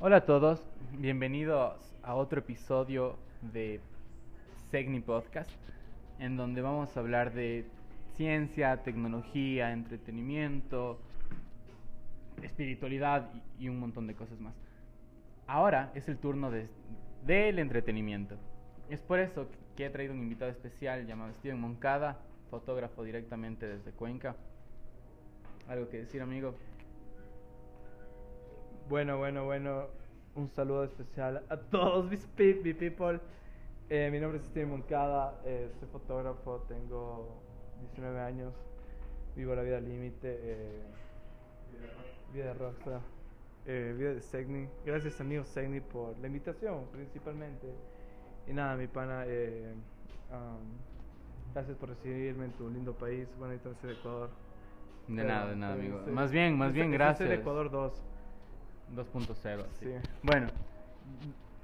Hola a todos, bienvenidos a otro episodio de Segni Podcast, en donde vamos a hablar de ciencia, tecnología, entretenimiento, espiritualidad y, un montón de cosas más. Ahora es el turno de- del entretenimiento. Es por eso que he traído un invitado especial llamado Steven Moncada, fotógrafo directamente desde Cuenca. ¿Algo que decir, amigo? Bueno, bueno, bueno. Un saludo especial a todos mis pe- mi people. Eh, mi nombre es Steven Moncada, eh, soy fotógrafo, tengo 19 años, vivo la vida límite, eh, vida de rockstar, eh, vida de Segni. Gracias amigo Segni por la invitación principalmente. Y nada, mi pana, eh, um, gracias por recibirme en tu lindo país. Bueno, de Ecuador. De Pero, nada, de nada, amigo. soy- Más bien, más yo bien, gracias. Soy de Ecuador 2. 2.0, así. Sí. Bueno,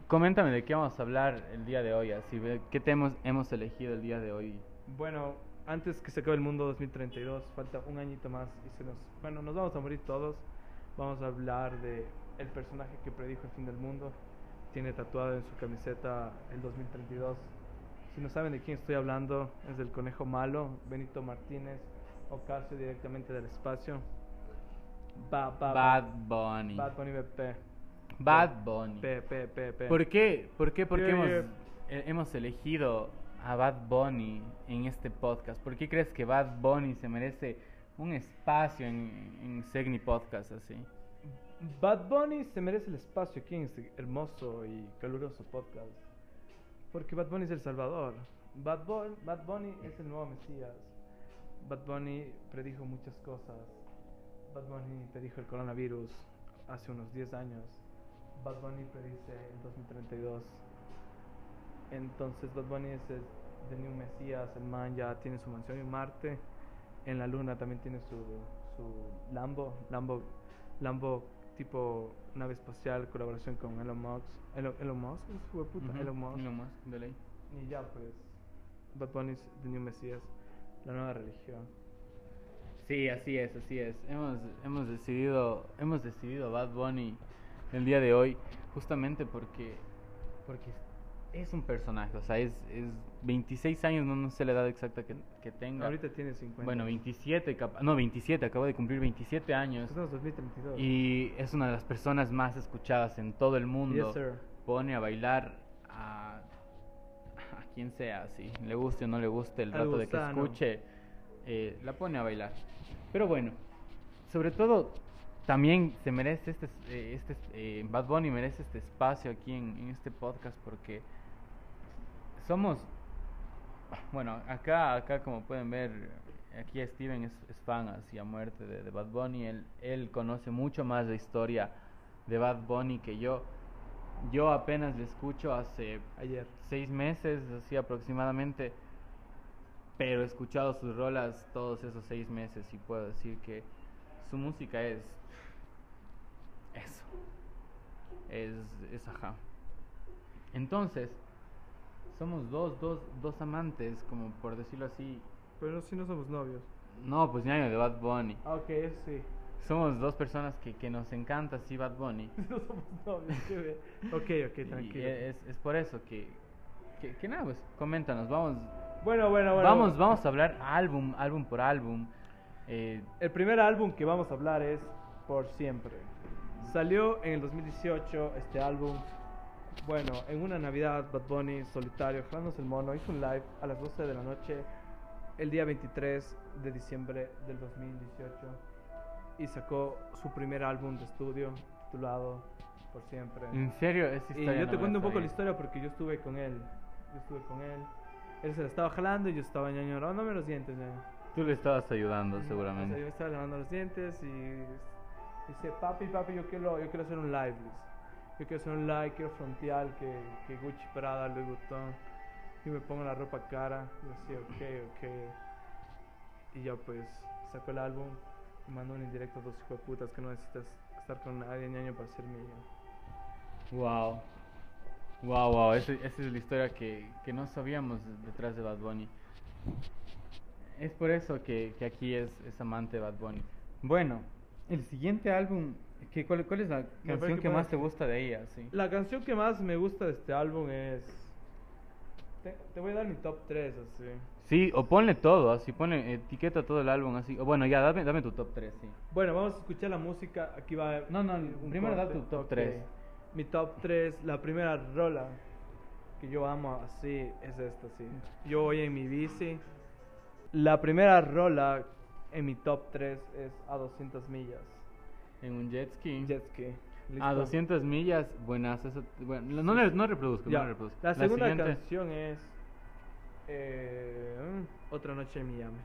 coméntame de qué vamos a hablar el día de hoy, así, ¿qué temas hemos elegido el día de hoy? Bueno, antes que se acabe el mundo 2032, falta un añito más y se nos, bueno, nos vamos a morir todos. Vamos a hablar de el personaje que predijo el fin del mundo. Tiene tatuado en su camiseta el 2032. Si no saben de quién estoy hablando, es del conejo malo, Benito Martínez, Ocasio directamente del espacio. Ba, ba, ba- Bad Bunny. Bad Bunny BP. Bad Bunny. P, P, P, P. ¿Por qué? ¿Por qué? ¿Por qué hemos, eh, hemos elegido a Bad Bunny en este podcast? ¿Por qué crees que Bad Bunny se merece un espacio en, en Segni Podcast así? Bad Bunny se merece el espacio aquí en este hermoso y caluroso podcast. Porque Bad Bunny es el Salvador. Bad, Bun- Bad Bunny es el nuevo Mesías. Bad Bunny predijo muchas cosas. Bad Bunny predijo el coronavirus hace unos 10 años. Bad Bunny predice el 2032. Entonces Bad Bunny es el the new Mesías. El man ya tiene su mansión en Marte. En la Luna también tiene su, su Lambo. Lambo Lambo tipo nave espacial, colaboración con Elon Musk. Elon, Elon Musk, es de puta, Ujú, Elon Musk. Elon Musk, de ley. Y ya pues, Bad Bunny es The New Mesías, la nueva religión. Sí, así es, así es. Hemos, hemos decidido, hemos decidido Bad Bunny el día de hoy justamente porque, porque es un personaje, o sea, es, es 26 años, no, no sé la edad exacta que, que tenga. Ahorita tiene 50. Bueno, 27, capa- no, 27, acabo de cumplir 27 años. En 2032. Y es una de las personas más escuchadas en todo el mundo. Yes, sir. Pone a bailar a, a quien sea, si le guste o no le guste, el Al rato de que escuche, eh, la pone a bailar. Pero bueno, sobre todo también se merece este, eh, este eh, Bad Bunny merece este espacio aquí en, en este podcast porque somos bueno, acá, acá como pueden ver, aquí Steven es, es fan así a muerte de, de Bad Bunny. Él, él conoce mucho más la historia de Bad Bunny que yo. Yo apenas le escucho hace Ayer. seis meses, así aproximadamente. Pero he escuchado sus rolas todos esos seis meses y puedo decir que su música es eso. Es, es ajá. Entonces, somos dos, dos, dos amantes, como por decirlo así. Pero si no somos novios. No, pues ñaño de Bad Bunny. Ah, ok, eso sí. Somos dos personas que, que nos encanta así Bad Bunny. no somos novios, qué bien. Ok, ok, Y tranquilo. es, es por eso que, que, que nada, pues coméntanos, vamos, Bueno, bueno, bueno. vamos, vamos a hablar álbum, álbum por álbum. Eh, El primer álbum que vamos a hablar es Por Siempre. Salió en el 2018 este álbum. Bueno, en una Navidad, Bad Bunny, solitario, jalándose el mono, hizo un live a las 12 de la noche, el día 23 de diciembre del 2018, y sacó su primer álbum de estudio, titulado Por Siempre. en serio, esa Y historia yo no te cuento un poco la historia porque yo estuve con él. Yo estuve con él. Él se la estaba jalando y yo estaba ñaño, lavándome los dientes, ñaño. Tú le estabas ayudando O sea, yo seguramente. estaba lavando los dientes y dice, papi, papi, yo quiero, yo quiero hacer un live. dice. Yo quiero hacer un live, quiero frontear que, que Gucci Prada, Louis Vuitton. Y me pongo la ropa cara. Yo decía, ok, ok. Y yo pues saco el álbum y mando un indirecto a dos hijos de putas que no necesitas estar con nadie, ñaño, para ser mío. Wow. Wow, wow, esa, esa es la historia que, que no sabíamos detrás de Bad Bunny. Es por eso que, que aquí es, es amante de Bad Bunny. Bueno, El siguiente álbum, ¿qué, cuál, cuál es la canción que que más te gusta de ella? Sí. La canción que más me gusta de este álbum es... Te, te voy a dar mi top 3, así. Sí, o ponle todo, así, ponle, etiqueta todo el álbum, así. O bueno, ya, dame, dame tu top 3, sí. Bueno, vamos a escuchar la música. Aquí va. No, no, primero da tu top Ok. tres. Mi top 3, la primera rola que yo amo así es esta, sí. Yo voy en mi bici. La primera rola en mi top 3 es a 200 millas. En un jet ski. Jet ski. ¿Listo? A 200 millas, buenas. Eso, bueno, no, no reproduzco, no reproduzco. La segunda siguiente- canción es eh, Otra noche en Miami.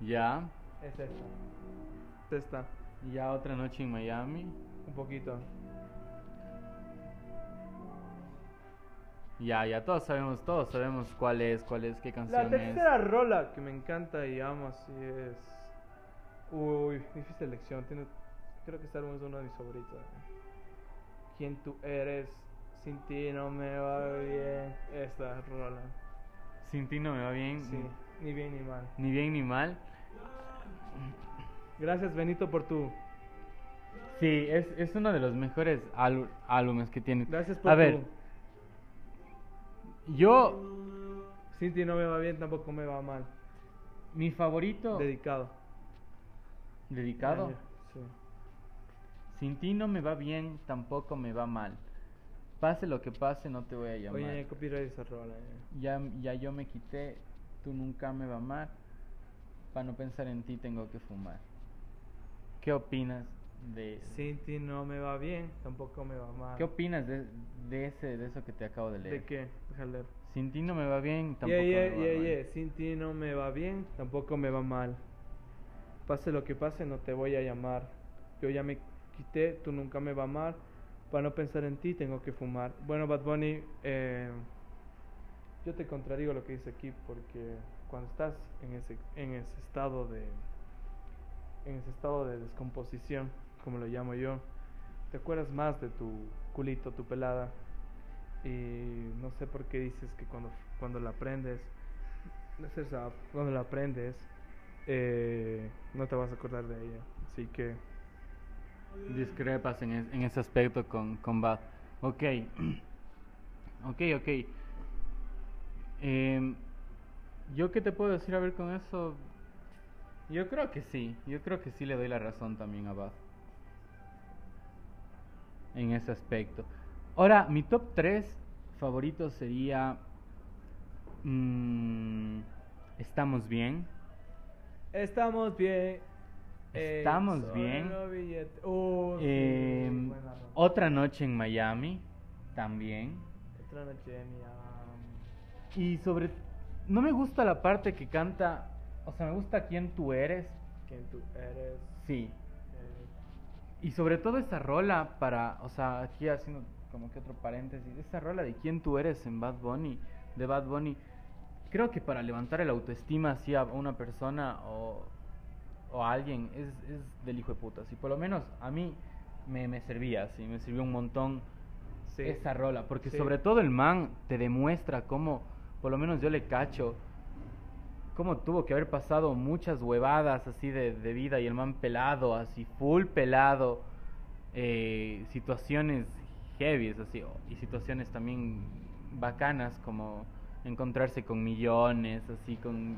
Ya. Es esta. Es esta. Ya otra noche en Miami. Un poquito. Ya, ya, todos sabemos, todos sabemos cuál es, cuál es, qué canción La es. tercera rola que me encanta y amo así es. Uy, difícil elección. Tiene... Creo que este álbum es uno de mis favoritos. ¿Quién tú eres? Sin ti no me va bien. Esta rola. Sin ti no me va bien. Sí, ni bien ni mal. Ni bien ni mal. Gracias, Benito, por tu. Sí, es, es uno de los mejores álbu- álbumes que tiene. Gracias por A tu. ver, yo, Sin ti no me va bien, tampoco me va mal. mi favorito Dedicado. dedicado. Sí. Sin ti no me va bien, tampoco me va mal. Pase lo que pase, no te voy a llamar. Oye, copyright esa rola. eh. Ya, ya yo me quité, tú nunca me va amar. Para no pensar en ti tengo que fumar. ¿Qué opinas de Sin ti no me va bien, tampoco me va mal. qué opinas de, de ese de eso que te acabo de leer? ¿De qué? Déjame leer. Sin ti no me va bien, tampoco Yeah, yeah, me va yeah, mal. Sin ti no me va bien, tampoco me va mal. Pase lo que pase, no te voy a llamar. Yo ya me quité, tú nunca me va a amar. Para no pensar en ti, tengo que fumar. Bueno, Bad Bunny, eh, yo te contradigo lo que dice aquí, porque cuando estás en ese, en ese estado de, en ese estado de descomposición, como lo llamo yo, te acuerdas más de tu culito, tu pelada, y no sé por qué dices que cuando, cuando la aprendes, cuando la aprendes, eh, no te vas a acordar de ella. Así que, Discrepas en ese aspecto con, con Bad. Ok. ok, ok. Em, ¿Yo qué te puedo decir a ver con eso? Yo creo que sí. Yo creo que sí le doy la razón también a Bad. En ese aspecto. Ahora, mi top 3 favorito sería... mm, Estamos bien. estamos bien. Estamos bien. sí, Em, otra noche en Miami. También. Otra noche de Miami. Y sobre... No me gusta la parte que canta... O sea, me gusta quién tú eres. ¿Quién tú eres? Sí. Y sobre todo esa rola para... O sea, aquí haciendo como que otro paréntesis. Esa rola de quién tú eres en Bad Bunny. De Bad Bunny. Creo que para levantar el autoestima así a una persona o, o a alguien es, es del hijo de puta. Si por lo menos a mí me, me servía, así, me sirvió un montón Sí. esa rola, porque Sí. sobre todo el man te demuestra cómo, por lo menos yo le cacho, cómo tuvo que haber pasado muchas huevadas así de, vida y el man pelado, así full pelado, eh, situaciones heavy, así, y situaciones también bacanas como encontrarse con millones, así con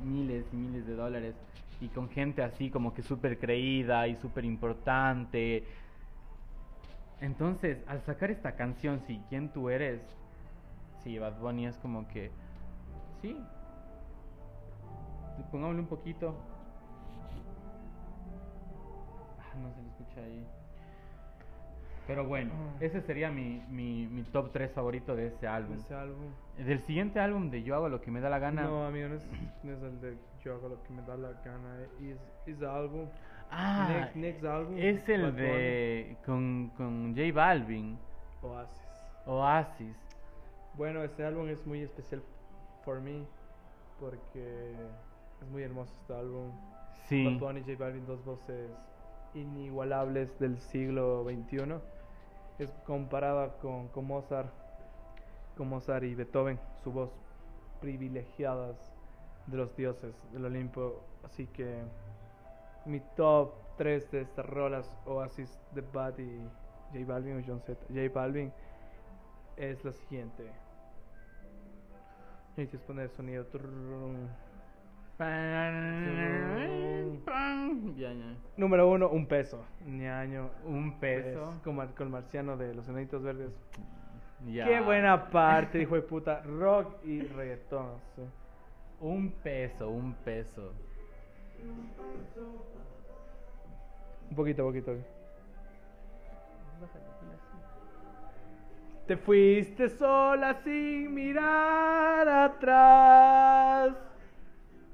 miles y miles de dólares y con gente así como que súper creída y súper importante. Entonces, al sacar esta canción, sí, ¿quién tú eres? Sí, Bad Bunny es como que, sí. Pongámosle un poquito. Ah, no se le escucha ahí. Pero bueno, Ah. ese sería mi, mi, mi top 3 favorito de ese álbum. Ese álbum. Del siguiente álbum de Yo hago lo que me da la gana. No, amigo, no es, no es el de Yo hago lo que me da la gana. Es, es el álbum. ah, next, next álbum. es el Bad de con, con J Balvin, Oasis. Oasis. Bueno, este álbum es muy especial por mí porque es muy hermoso este álbum. Sí. Bad Bunny y J Balvin, dos voces inigualables del siglo XXI. Es comparada con, con Mozart, con Mozart y Beethoven, su voz privilegiadas de los dioses del Olimpo. Así que mi top tres de estas rolas, Oasis, The Bad y J Balvin o John Z. J Balvin es la siguiente. Necesitas poner el sonido. Número uno, un peso. Ñaño. Un peso. Es como con el marciano de los enanitos verdes. Ya. Qué buena parte, hijo de puta. Rock y reggaetón. sí. Un peso, un peso. Un poquito, poquito. Te fuiste sola sin mirar atrás.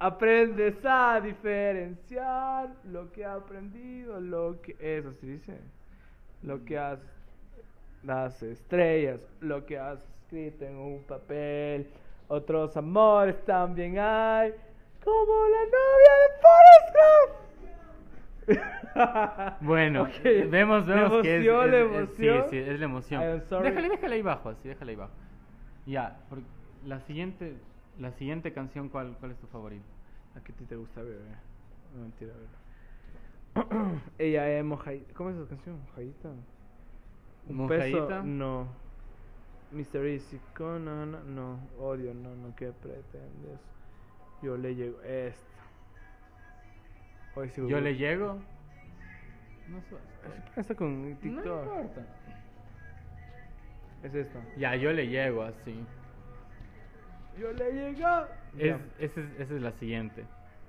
Aprendes a diferenciar lo que ha aprendido, lo que. Eso sí dice. Lo que has. Las estrellas, lo que has escrito en un papel. Otros amores también hay. Como la novia de Forrest Gump. Bueno, vemos, vemos que es, emoción, es- la es- emoción. sí, sí, es la emoción. Déjale, déjale ahí abajo, así, déjale ahí abajo. Ya, la siguiente, la siguiente canción, ¿cuál, cuál es tu favorita? ¿A qué te gusta, bebé? No, mentira. Ella es mojadita. ¿Cómo es esa canción? ¿Mojadita? Un peso, ¿Mojadita? no. Mr. Easy, no, no, no. Odio, no, no. ¿Qué pretendes? Yo le llego. Esta. Hoy sí, Yo le llego. No sé. Esta con No TikTok. importa. es esta. Ya, yo le llego así. Yo le llego. Es, Ya. esa, es, esa es la siguiente.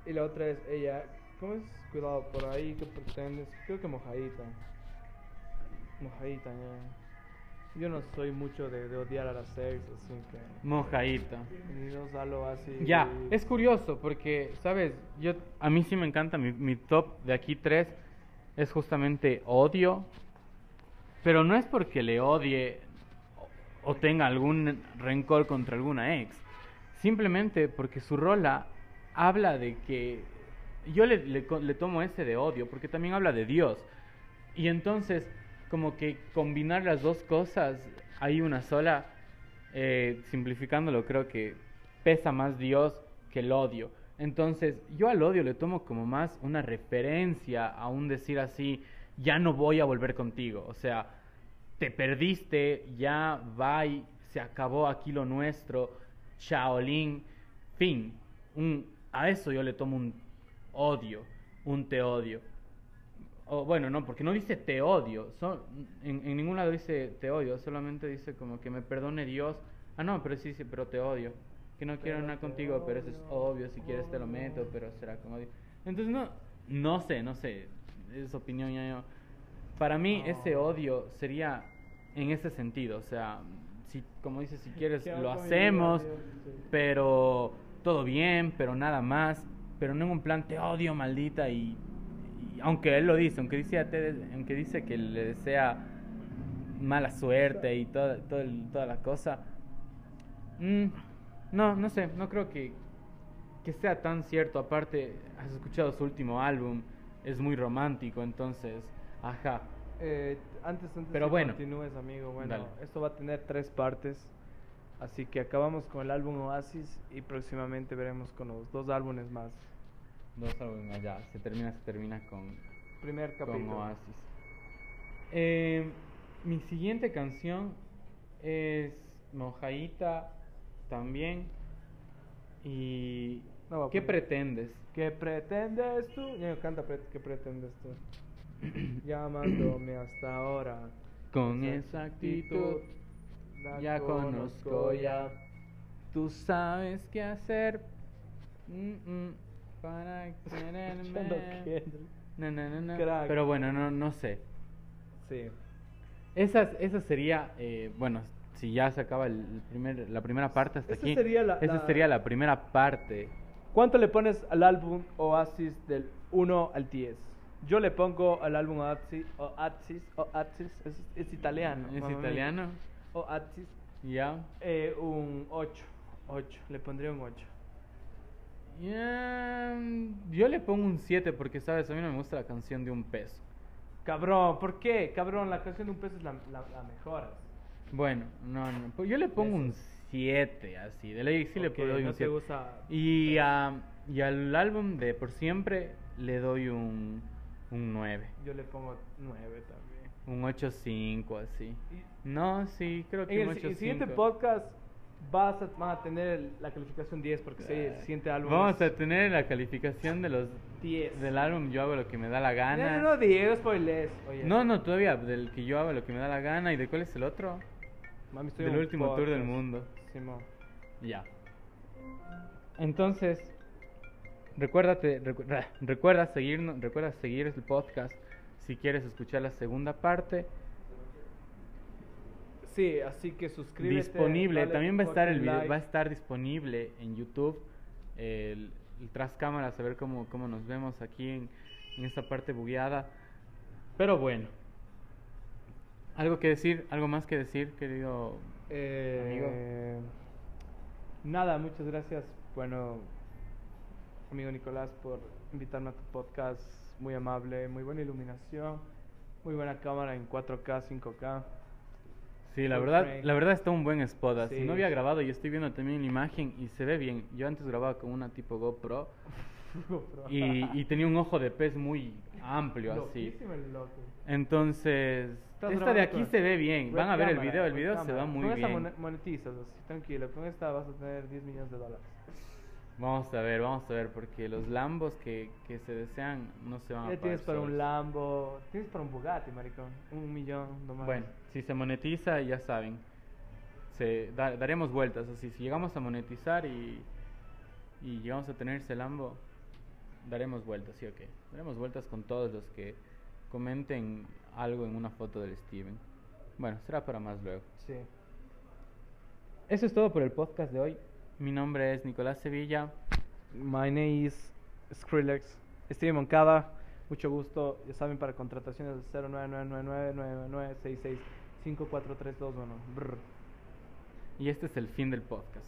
Y la otra es ella. ¿Cómo es? Cuidado por ahí, ¿qué pretendes? Creo que mojadita. Mojadita, ya. Yo no soy mucho de, de odiar a las ex, así que. Mojadita. Así. Ya, es curioso porque, ¿sabes? Yo, a mí sí me encanta, mi, mi top de aquí tres es justamente odio, pero no es porque le odie o tenga algún rencor contra alguna ex, simplemente porque su rola habla de que yo le, le, tomo ese de odio, porque también habla de Dios, y entonces como que combinar las dos cosas, hay una sola, eh, simplificándolo, creo que pesa más Dios que el odio. Entonces, yo al odio le tomo como más una referencia a un decir así, ya no voy a volver contigo. O sea, te perdiste, ya bye, se acabó aquí lo nuestro, Shaolin, fin. Un, a eso yo le tomo un odio, un te odio. O, bueno, no, porque no dice te odio. son- en, en ningún lado dice te odio, solamente dice como que me perdone Dios. Ah, no, pero sí, sí, pero te odio. Que no quiero nada contigo, pero eso es odio, obvio. Si quieres te lo meto, pero será como odio. Entonces, no, no sé, no sé. Es opinión ya yo. Para mí, ese No. odio sería en ese sentido. O sea, si, como dices, si quieres, ¿Qué lo hacemos, vida, Dios? Sí. pero todo bien, pero nada más. Pero no en un plan te odio, maldita. Y, y aunque él lo dice, aunque dice, te- aunque dice que le desea mala suerte y toda, todo el- toda la cosa. mm, no, no sé, no creo que, que sea tan cierto. Aparte, has escuchado su último álbum, es muy romántico, entonces, ajá. Eh, antes, antes Pero que bueno. continúes, amigo, bueno, Dale. esto va a tener tres partes. Así que acabamos con el álbum Oasis y próximamente veremos con los dos álbumes más. Dos álbumes ya, se termina, se termina con, Primer con capítulo. Oasis. Eh, mi siguiente canción es Mojadita también. ¿Y No qué pretendes? ¿Qué pretendes tú? Ya canta pre- ¿Qué pretendes tú? Llamándome hasta ahora. Con esa actitud ya conozco ya. Tú sabes qué hacer mm, mm, para. Kendrick. No, no, no. Pero bueno, no, no sé. Sí. Esa, esa sería, eh, bueno, si ya se acaba el el primer, la primera parte hasta Esa aquí. sería la- esa la- sería la primera parte. ¿Cuánto le pones al álbum Oasis del 1 al 10? Yo le pongo al álbum Oasis, Oasis, Oasis es, es italiano. ¿Es mia. italiano? Oasis, Ya. eh, un 8. 8, le pondría un 8. Ya, Yo le pongo un 7 porque, ¿sabes? A mí no me gusta la canción de un peso. Cabrón, ¿por qué? Cabrón, la canción de un peso es la, la, la mejor. Bueno, no, no. pues Yo le pongo un 7, así. De ley sí le Ok, doy no un te 7. gusta. Y, a- y al álbum de Por Siempre le doy un Un 9. Yo le pongo 9 también. Un 8.5 así. Y- No, sí, creo que En un el, si- el siguiente 8.5. podcast vas a, van a tener el- la calificación 10 porque sí, el siguiente álbum Vamos es a tener la calificación de los 10. del álbum Yo hago lo que me da la gana. no, no, 10, spoilers. Oye, No, no, todavía, del que yo hago lo que me da la gana. ¿Y de cuál es el otro? Mami, estoy Del último tour del podcast. mundo. Simón. Ya. Entonces, recuérdate, recu- re- recuerda seguirnos, recuerda seguir el podcast si quieres escuchar la segunda parte. Sí, así que suscríbete. disponible, dale también va a estar el video, like. va a estar disponible en YouTube el, el tras cámaras, a ver cómo, cómo nos vemos aquí en, en esta parte bugueada. Pero bueno, algo que decir, algo más que decir, querido Eh, Nada, muchas gracias. Bueno, amigo Nicolás, por invitarme a tu podcast. Muy amable, muy buena iluminación, muy buena cámara en 4K, 5K. Sí, la verdad, frame. la verdad está un buen spot. así. Sí. No había grabado y estoy viendo también la imagen y se ve bien. Yo antes grababa con una tipo GoPro y, y tenía un ojo de pez muy amplio así. Entonces, esta de aquí con se ve bien. Van a ver el video, el video se va muy con esta bien. mone- monetizas, así, tranquilo. Con esta vas a tener 10 millones de dólares. Vamos a ver, vamos a ver, porque los Lambos que, que se desean no se van a Ya pagar tienes para un. Lambo, tienes para un Bugatti, maricón. Un millón nomás. Bueno, si se monetiza, ya saben, se da- daremos vueltas. Así, si llegamos a monetizar y, y llegamos a tener ese Lambo, daremos vueltas, ¿sí o qué? Daremos vueltas con todos los que comenten algo en una foto del Steven. Bueno, será para más luego. Sí. Eso es todo por el podcast de hoy. Mi nombre es Nicolás Sevilla. My name is Skrillex. Steven Moncada. Mucho gusto. Ya saben, para contrataciones 099999966543221. Brr. Y este es el fin del podcast.